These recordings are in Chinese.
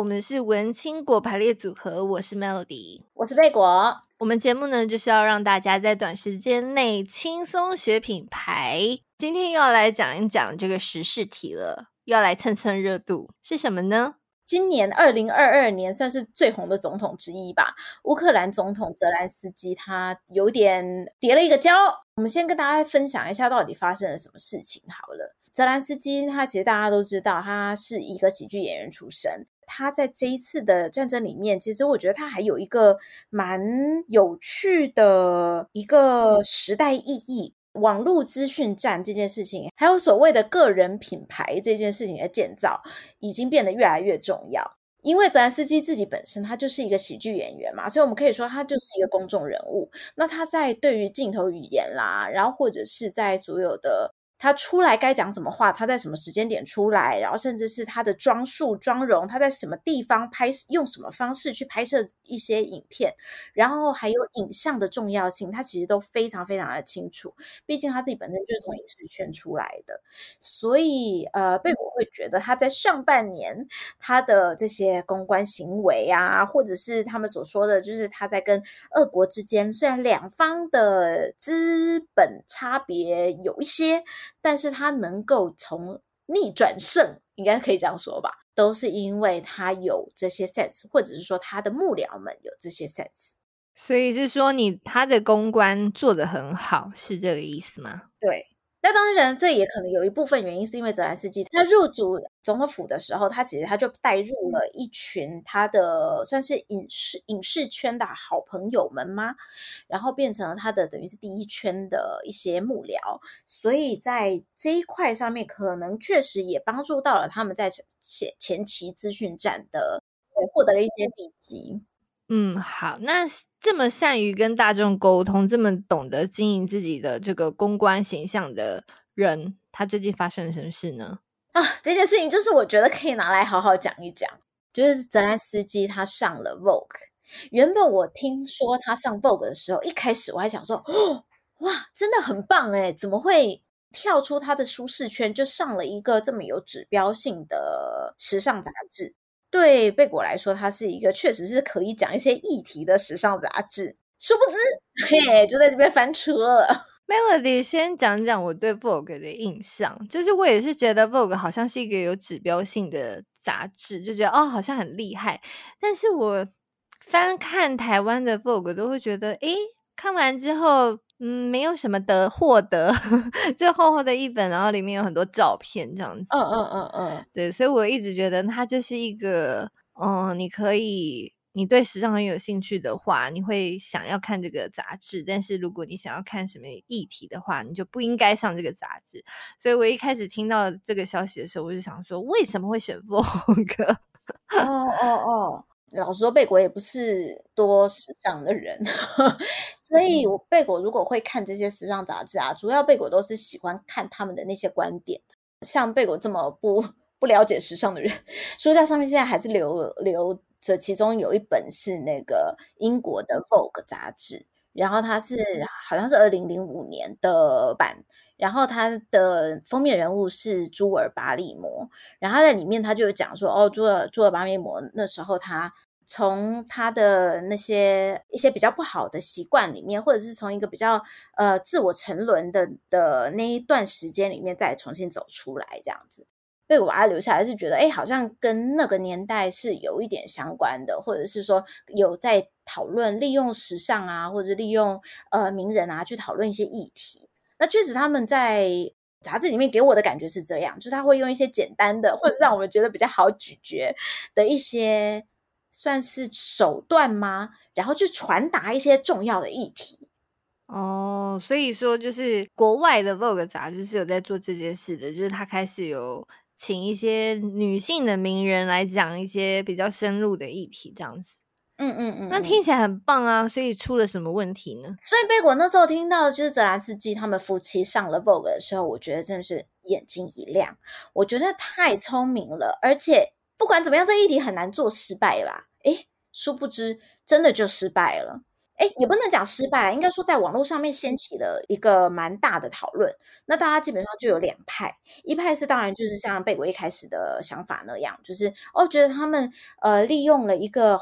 我们是文青果排列组合，我是 Melody，我是贝果。我们节目呢，就是要让大家在短时间内轻松学品牌。今天又要来讲一讲这个时事题了，又要来蹭蹭热度，是什么呢？今年二零二二年算是最红的总统之一吧。乌克兰总统泽兰斯基他有点跌了一个跤。我们先跟大家分享一下到底发生了什么事情好了。泽兰斯基他其实大家都知道，他是一个喜剧演员出身。他在这一次的战争里面，其实我觉得他还有一个蛮有趣的一个时代意义。网络资讯战这件事情，还有所谓的个人品牌这件事情的建造，已经变得越来越重要。因为泽兰斯基自己本身他就是一个喜剧演员嘛，所以我们可以说他就是一个公众人物。那他在对于镜头语言啦，然后或者是在所有的。他出来该讲什么话？他在什么时间点出来？然后甚至是他的装束、妆容，他在什么地方拍，用什么方式去拍摄一些影片，然后还有影像的重要性，他其实都非常非常的清楚。毕竟他自己本身就是从影视圈出来的，所以呃，贝果会觉得他在上半年他的这些公关行为啊，或者是他们所说的，就是他在跟俄国之间，虽然两方的资本差别有一些。但是他能够从逆转胜，应该可以这样说吧，都是因为他有这些 sense，或者是说他的幕僚们有这些 sense。所以是说你他的公关做得很好，是这个意思吗？对。那当然，这也可能有一部分原因是因为泽兰斯基他入主总统府的时候，他其实他就带入了一群他的算是影视影视圈的好朋友们吗？然后变成了他的等于是第一圈的一些幕僚，所以在这一块上面，可能确实也帮助到了他们在前前期资讯战的获得了一些地基。嗯，好，那这么善于跟大众沟通，这么懂得经营自己的这个公关形象的人，他最近发生了什么事呢？啊，这件事情就是我觉得可以拿来好好讲一讲，就是泽兰斯基他上了 Vogue。原本我听说他上 Vogue 的时候，一开始我还想说，哦，哇，真的很棒诶，怎么会跳出他的舒适圈，就上了一个这么有指标性的时尚杂志？对贝果来说，它是一个确实是可以讲一些议题的时尚杂志。殊不知，嘿，就在这边翻车了。Melody 先讲讲我对 Vogue 的印象，就是我也是觉得 Vogue 好像是一个有指标性的杂志，就觉得哦，好像很厉害。但是我翻看台湾的 Vogue 都会觉得，诶，看完之后。嗯，没有什么的获得，就厚厚的一本，然后里面有很多照片这样子。嗯嗯嗯嗯，对，所以我一直觉得它就是一个，嗯，你可以，你对时尚很有兴趣的话，你会想要看这个杂志。但是如果你想要看什么议题的话，你就不应该上这个杂志。所以我一开始听到这个消息的时候，我就想说，为什么会选 Vogue？哦哦哦。老实说，贝果也不是多时尚的人，所以我贝果如果会看这些时尚杂志啊，主要贝果都是喜欢看他们的那些观点。像贝果这么不不了解时尚的人，书架上面现在还是留留着，其中有一本是那个英国的 Vogue 杂志，然后它是好像是二零零五年的版。然后他的封面人物是朱尔巴利摩，然后他在里面他就讲说，哦，朱尔朱尔巴利摩那时候他从他的那些一些比较不好的习惯里面，或者是从一个比较呃自我沉沦的的那一段时间里面再重新走出来这样子，被我把他留下来是觉得，哎，好像跟那个年代是有一点相关的，或者是说有在讨论利用时尚啊，或者利用呃名人啊去讨论一些议题。那确实，他们在杂志里面给我的感觉是这样，就是他会用一些简单的，或者让我们觉得比较好咀嚼的一些，算是手段吗？然后去传达一些重要的议题。哦，所以说就是国外的 Vogue 杂志是有在做这件事的，就是他开始有请一些女性的名人来讲一些比较深入的议题，这样子。嗯嗯嗯，那听起来很棒啊！所以出了什么问题呢？所以贝果那时候听到就是泽兰斯基他们夫妻上了 Vogue 的时候，我觉得真的是眼睛一亮。我觉得太聪明了，而且不管怎么样，这议题很难做失败吧？诶，殊不知真的就失败了。哎，也不能讲失败，应该说在网络上面掀起了一个蛮大的讨论。那大家基本上就有两派，一派是当然就是像贝果一开始的想法那样，就是哦，觉得他们呃利用了一个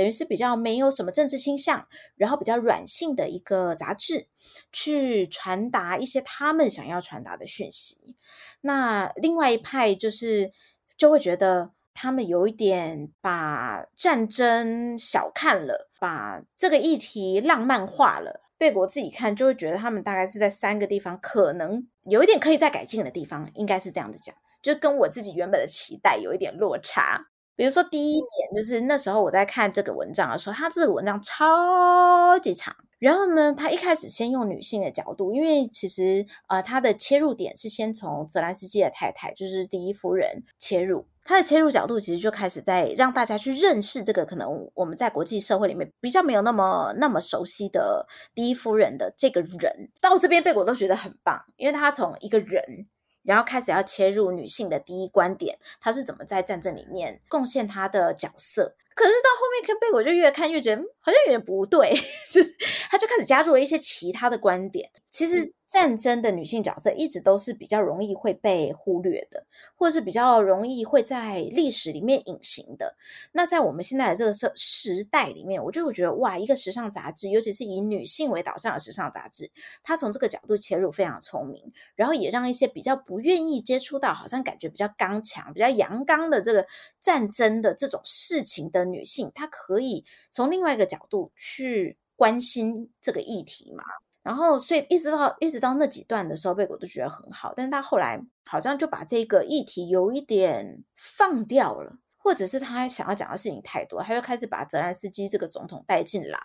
等于是比较没有什么政治倾向，然后比较软性的一个杂志，去传达一些他们想要传达的讯息。那另外一派就是就会觉得。他们有一点把战争小看了，把这个议题浪漫化了。贝果自己看就会觉得，他们大概是在三个地方可能有一点可以再改进的地方，应该是这样子讲，就跟我自己原本的期待有一点落差。比如说第一点，就是那时候我在看这个文章的时候，他这个文章超级长。然后呢，他一开始先用女性的角度，因为其实呃，他的切入点是先从泽兰斯基的太太，就是第一夫人切入。他的切入角度其实就开始在让大家去认识这个可能我们在国际社会里面比较没有那么那么熟悉的第一夫人的这个人。到这边贝果都觉得很棒，因为他从一个人，然后开始要切入女性的第一观点，她是怎么在战争里面贡献她的角色。可是到后面看贝果就越看越觉得好像有点不对，就他就开始加入了一些其他的观点。其实战争的女性角色一直都是比较容易会被忽略的，或者是比较容易会在历史里面隐形的。那在我们现在的这个时时代里面，我就会觉得哇，一个时尚杂志，尤其是以女性为导向的时尚杂志，它从这个角度切入非常聪明，然后也让一些比较不愿意接触到，好像感觉比较刚强、比较阳刚的这个战争的这种事情的女性，她可以从另外一个角度去关心这个议题嘛。然后，所以一直到一直到那几段的时候，贝果都觉得很好。但是他后来好像就把这个议题有一点放掉了，或者是他想要讲的事情太多，他就开始把泽兰斯基这个总统带进来，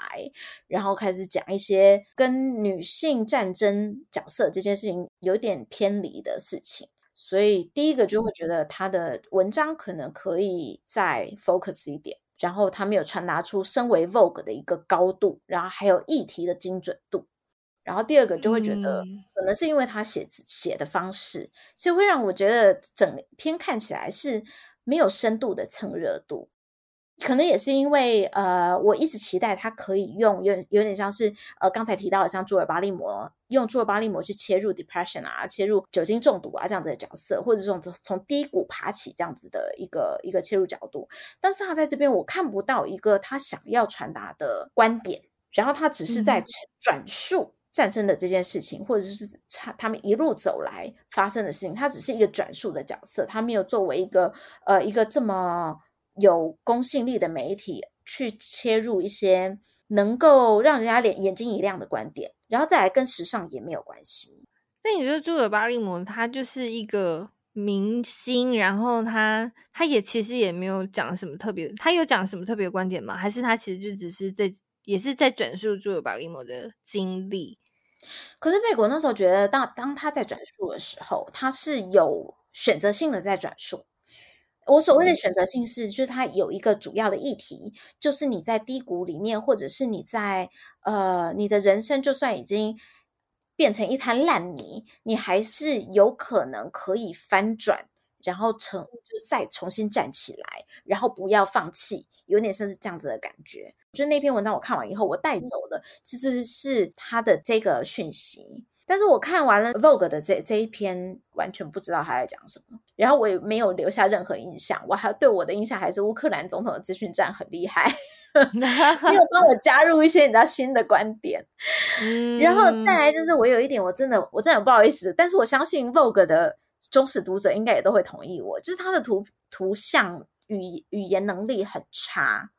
然后开始讲一些跟女性战争角色这件事情有点偏离的事情。所以第一个就会觉得他的文章可能可以再 focus 一点，然后他没有传达出身为 Vogue 的一个高度，然后还有议题的精准度。然后第二个就会觉得，可能是因为他写字写的方式，嗯，所以会让我觉得整篇看起来是没有深度的蹭热度。可能也是因为，呃，我一直期待他可以用有有点像是呃刚才提到的，像朱尔巴利摩用朱尔巴利摩去切入 depression 啊，切入酒精中毒啊这样子的角色，或者这种从低谷爬起这样子的一个一个切入角度。但是他在这边我看不到一个他想要传达的观点，然后他只是在转述。嗯战争的这件事情，或者是他他们一路走来发生的事情，他只是一个转述的角色，他没有作为一个呃一个这么有公信力的媒体去切入一些能够让人家脸眼睛一亮的观点，然后再来跟时尚也没有关系。那你觉得茱尔巴利姆他就是一个明星，然后他他也其实也没有讲什么特别，他有讲什么特别的观点吗？还是他其实就只是在也是在转述朱尔巴利姆的经历？可是贝果那时候觉得当，当当他在转述的时候，他是有选择性的在转述。我所谓的选择性是，就是它有一个主要的议题，就是你在低谷里面，或者是你在呃，你的人生就算已经变成一滩烂泥，你还是有可能可以翻转。然后成就再重新站起来，然后不要放弃，有点像是这样子的感觉。就那篇文章我看完以后，我带走的其实是他的这个讯息。但是我看完了 Vogue 的这这一篇，完全不知道他在讲什么，然后我也没有留下任何印象。我还对我的印象还是乌克兰总统的资讯站很厉害，没有帮我 加入一些你知道新的观点。嗯，然后再来就是我有一点我真的我真的不好意思，但是我相信 Vogue 的。忠实读者应该也都会同意我，就是他的图图像语语言能力很差。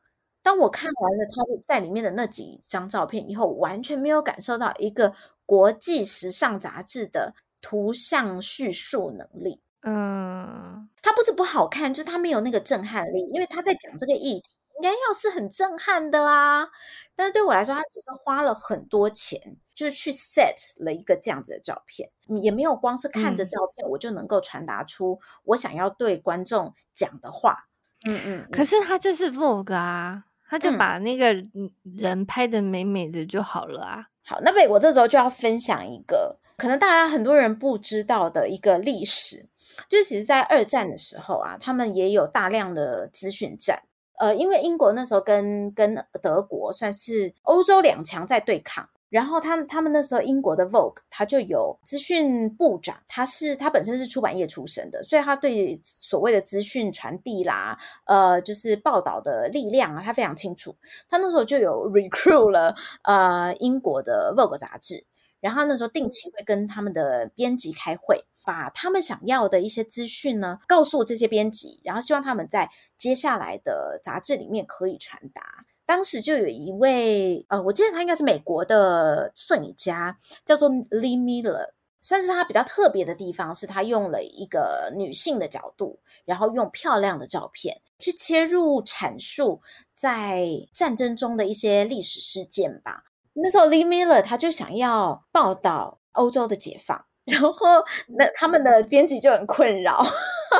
当我看完了他的在里面的那几张照片以后，完全没有感受到一个国际时尚杂志的图像叙述能力。嗯，他不是不好看，就是他没有那个震撼力，因为他在讲这个议题。应该要是很震撼的啦，但是对我来说，他只是花了很多钱，就是去 set 了一个这样子的照片，也没有光是看着照片，我就能够传达出我想要对观众讲的话。嗯嗯，嗯。可是他就是 Vogue 啊，他就把那个人拍的美美的就好了啊。好，那么我这时候就要分享一个可能大家很多人不知道的一个历史，就是其实，在二战的时候啊，他们也有大量的资讯战。呃，因为英国那时候跟跟德国算是欧洲两强在对抗。然后他他们那时候英国的 Vogue，他就有资讯部长，他是他本身是出版业出身的，所以他对所谓的资讯传递啦，呃，就是报道的力量啊，他非常清楚。他那时候就有 recruit 了呃英国的 Vogue 杂志，然后那时候定期会跟他们的编辑开会，把他们想要的一些资讯呢告诉这些编辑，然后希望他们在接下来的杂志里面可以传达。当时就有一位，呃，我记得他应该是美国的摄影家，叫做 Lee Miller。算是他比较特别的地方，是他用了一个女性的角度，然后用漂亮的照片去切入阐述在战争中的一些历史事件吧。那时候 Lee Miller 他就想要报道欧洲的解放，然后那他们的编辑就很困扰。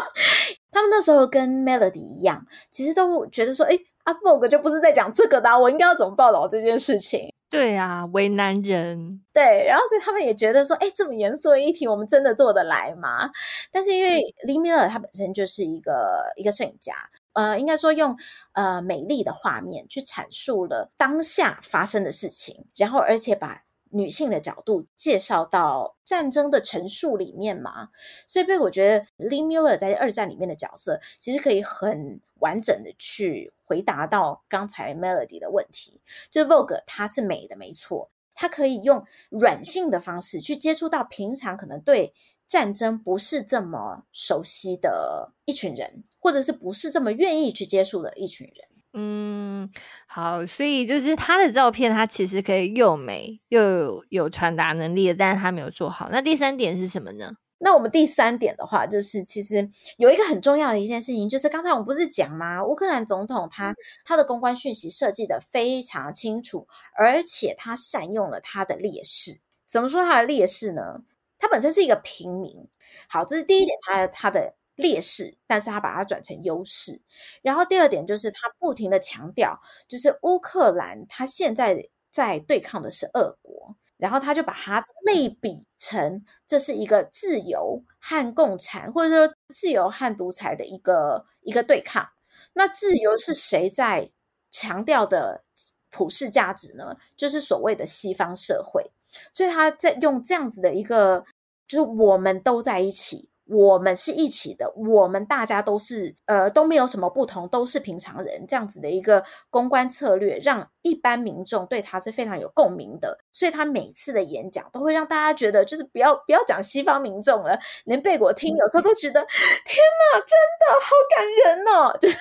他们那时候跟 Melody 一样，其实都觉得说，诶啊，Vogue 就不是在讲这个的啊，我应该要怎么报道这件事情？对啊，为难人。对，然后所以他们也觉得说，哎，这么严肃的议题，我们真的做得来吗？但是因为 Lee Miller 他本身就是一个一个摄影家，呃，应该说用呃美丽的画面去阐述了当下发生的事情，然后而且把女性的角度介绍到战争的陈述里面嘛，所以被我觉得 Lee Miller 在二战里面的角色，其实可以很。完整的去回答到刚才 Melody 的问题，就是 Vogue 它是美的，没错，它可以用软性的方式去接触到平常可能对战争不是这么熟悉的一群人，或者是不是这么愿意去接触的一群人。嗯，好，所以就是他的照片，他其实可以又美又有有传达能力的，但是他没有做好。那第三点是什么呢？那我们第三点的话，就是其实有一个很重要的一件事情，就是刚才我们不是讲吗？乌克兰总统他他的公关讯息设计的非常清楚，而且他善用了他的劣势。怎么说他的劣势呢？他本身是一个平民。好，这是第一点，他他的劣势，但是他把它转成优势。然后第二点就是他不停的强调，就是乌克兰他现在在对抗的是俄国。然后他就把它类比成这是一个自由和共产，或者说自由和独裁的一个一个对抗。那自由是谁在强调的普世价值呢？就是所谓的西方社会。所以他在用这样子的一个，就是我们都在一起。我们是一起的，我们大家都是呃都没有什么不同，都是平常人，这样子的一个公关策略，让一般民众对他是非常有共鸣的。所以他每次的演讲都会让大家觉得，就是不要不要讲西方民众了，连贝果听有时候都觉得天哪，真的好感人哦，就是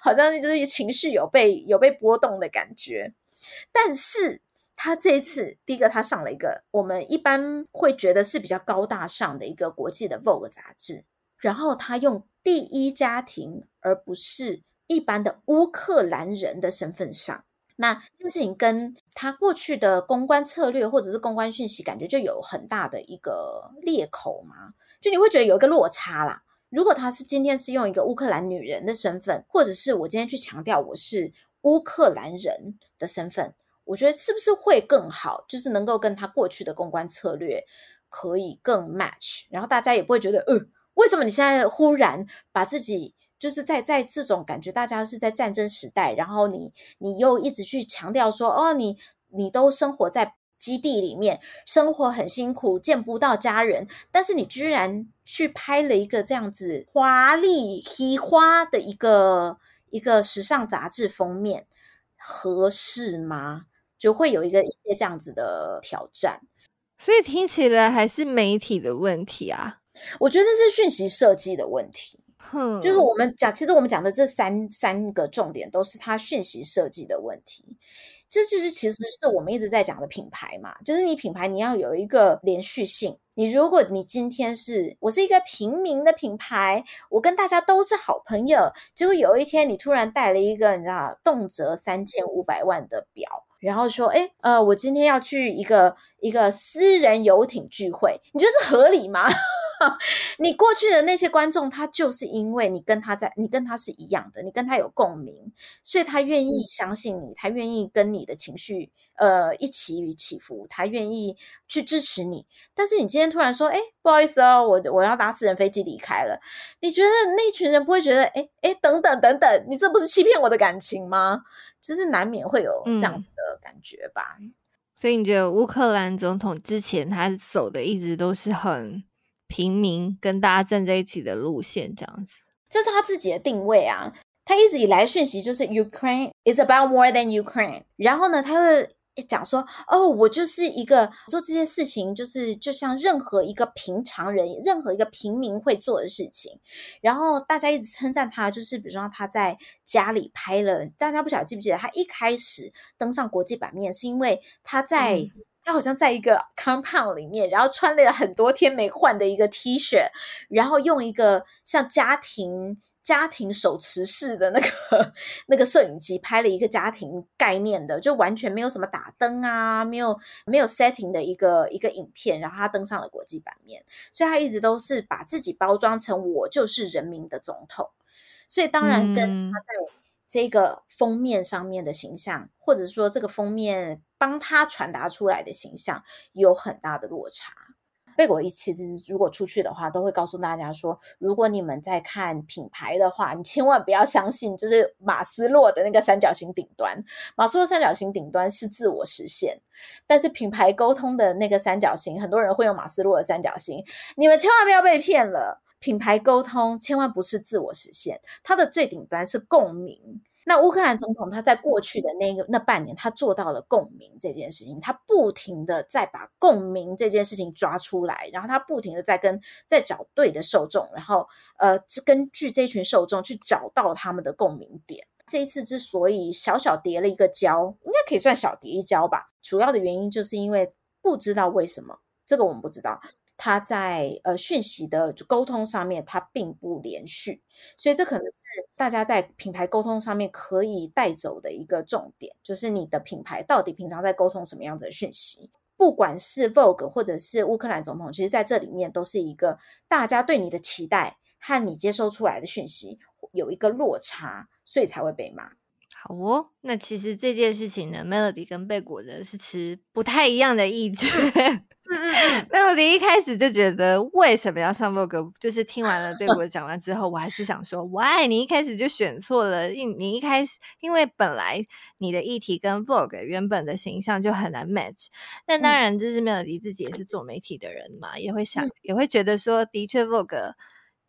好像就是情绪有被有被波动的感觉，但是。他这一次，第一个他上了一个我们一般会觉得是比较高大上的一个国际的 Vogue 杂志，然后他用第一家庭而不是一般的乌克兰人的身份上，那这件事情跟他过去的公关策略或者是公关讯息，感觉就有很大的一个裂口嘛，就你会觉得有一个落差啦。如果他是今天是用一个乌克兰女人的身份，或者是我今天去强调我是乌克兰人的身份。我觉得是不是会更好？就是能够跟他过去的公关策略可以更 match，然后大家也不会觉得，呃，为什么你现在忽然把自己就是在在这种感觉，大家是在战争时代，然后你你又一直去强调说，哦，你你都生活在基地里面，生活很辛苦，见不到家人，但是你居然去拍了一个这样子华丽、奇花的一个一个时尚杂志封面，合适吗？就会有一个一些这样子的挑战，所以听起来还是媒体的问题啊。我觉得是讯息设计的问题。哼，就是我们讲，其实我们讲的这三三个重点都是它讯息设计的问题。这就是其实是我们一直在讲的品牌嘛，就是你品牌你要有一个连续性。你如果你今天是我是一个平民的品牌，我跟大家都是好朋友，结果有一天你突然带了一个你知道动辄三千五百万的表。然后说，哎，呃，我今天要去一个一个私人游艇聚会，你觉得是合理吗？你过去的那些观众，他就是因为你跟他在，你跟他是一样的，你跟他有共鸣，所以他愿意相信你，他愿意跟你的情绪呃一起起伏，他愿意去支持你。但是你今天突然说，哎，不好意思哦，我我要搭私人飞机离开了，你觉得那一群人不会觉得，哎哎，等等等等，你这不是欺骗我的感情吗？就是难免会有这样子的感觉吧。嗯所以你觉得乌克兰总统之前他走的一直都是很平民，跟大家站在一起的路线，这样子，这是他自己的定位啊。他一直以来讯息就是 Ukraine is about more than Ukraine，然后呢，他会。讲说哦，我就是一个做这件事情，就是就像任何一个平常人、任何一个平民会做的事情。然后大家一直称赞他，就是比如说他在家里拍了，大家不晓得记不记得，他一开始登上国际版面是因为他在、嗯、他好像在一个 compound 里面，然后穿了很多天没换的一个 T 恤，然后用一个像家庭。家庭手持式的那个 那个摄影机拍了一个家庭概念的，就完全没有什么打灯啊，没有没有 setting 的一个一个影片，然后他登上了国际版面，所以他一直都是把自己包装成我就是人民的总统，所以当然跟他在这个封面上面的形象，嗯、或者说这个封面帮他传达出来的形象有很大的落差。贝果一其实如果出去的话，都会告诉大家说，如果你们在看品牌的话，你千万不要相信，就是马斯洛的那个三角形顶端。马斯洛三角形顶端是自我实现，但是品牌沟通的那个三角形，很多人会用马斯洛的三角形，你们千万不要被骗了。品牌沟通千万不是自我实现，它的最顶端是共鸣。那乌克兰总统他在过去的那个那半年，他做到了共鸣这件事情，他不停的在把共鸣这件事情抓出来，然后他不停的在跟在找对的受众，然后呃，根据这群受众去找到他们的共鸣点。这一次之所以小小叠了一个跤，应该可以算小叠一跤吧，主要的原因就是因为不知道为什么，这个我们不知道。他在呃讯息的沟通上面，他并不连续，所以这可能是大家在品牌沟通上面可以带走的一个重点，就是你的品牌到底平常在沟通什么样子的讯息？不管是 Vogue 或者是乌克兰总统，其实在这里面都是一个大家对你的期待和你接收出来的讯息有一个落差，所以才会被骂。好哦，那其实这件事情呢，Melody 跟贝果的是持不太一样的意见。Melody 一开始就觉得为什么要上 Vogue，就是听完了贝果讲完之后，我还是想说，Why？你一开始就选错了，因你一开始因为本来你的议题跟 Vogue 原本的形象就很难 match。那当然，就是 Melody 自己也是做媒体的人嘛，也会想，也会觉得说，的确 Vogue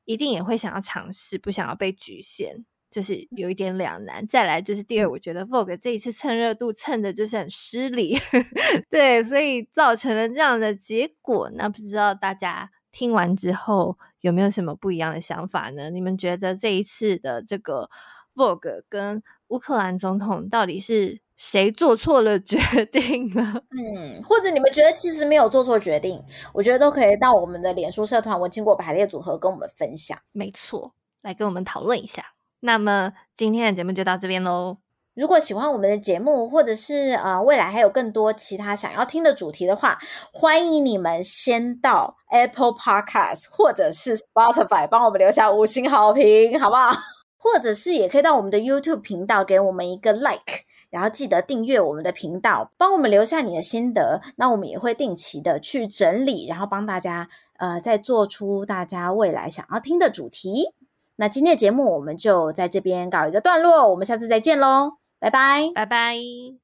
一定也会想要尝试，不想要被局限。就是有一点两难，再来就是第二，我觉得 Vogue 这一次蹭热度蹭的就是很失礼，对，所以造成了这样的结果。那不知道大家听完之后有没有什么不一样的想法呢？你们觉得这一次的这个 Vogue 跟乌克兰总统到底是谁做错了决定呢？嗯，或者你们觉得其实没有做错决定，我觉得都可以到我们的脸书社团文青果排列组合跟我们分享。没错，来跟我们讨论一下。那么今天的节目就到这边喽。如果喜欢我们的节目，或者是呃未来还有更多其他想要听的主题的话，欢迎你们先到 Apple Podcast 或者是 Spotify 帮我们留下五星好评，好不好？或者是也可以到我们的 YouTube 频道给我们一个 Like，然后记得订阅我们的频道，帮我们留下你的心得。那我们也会定期的去整理，然后帮大家呃再做出大家未来想要听的主题。那今天的节目我们就在这边搞一个段落，我们下次再见喽，拜拜，拜拜。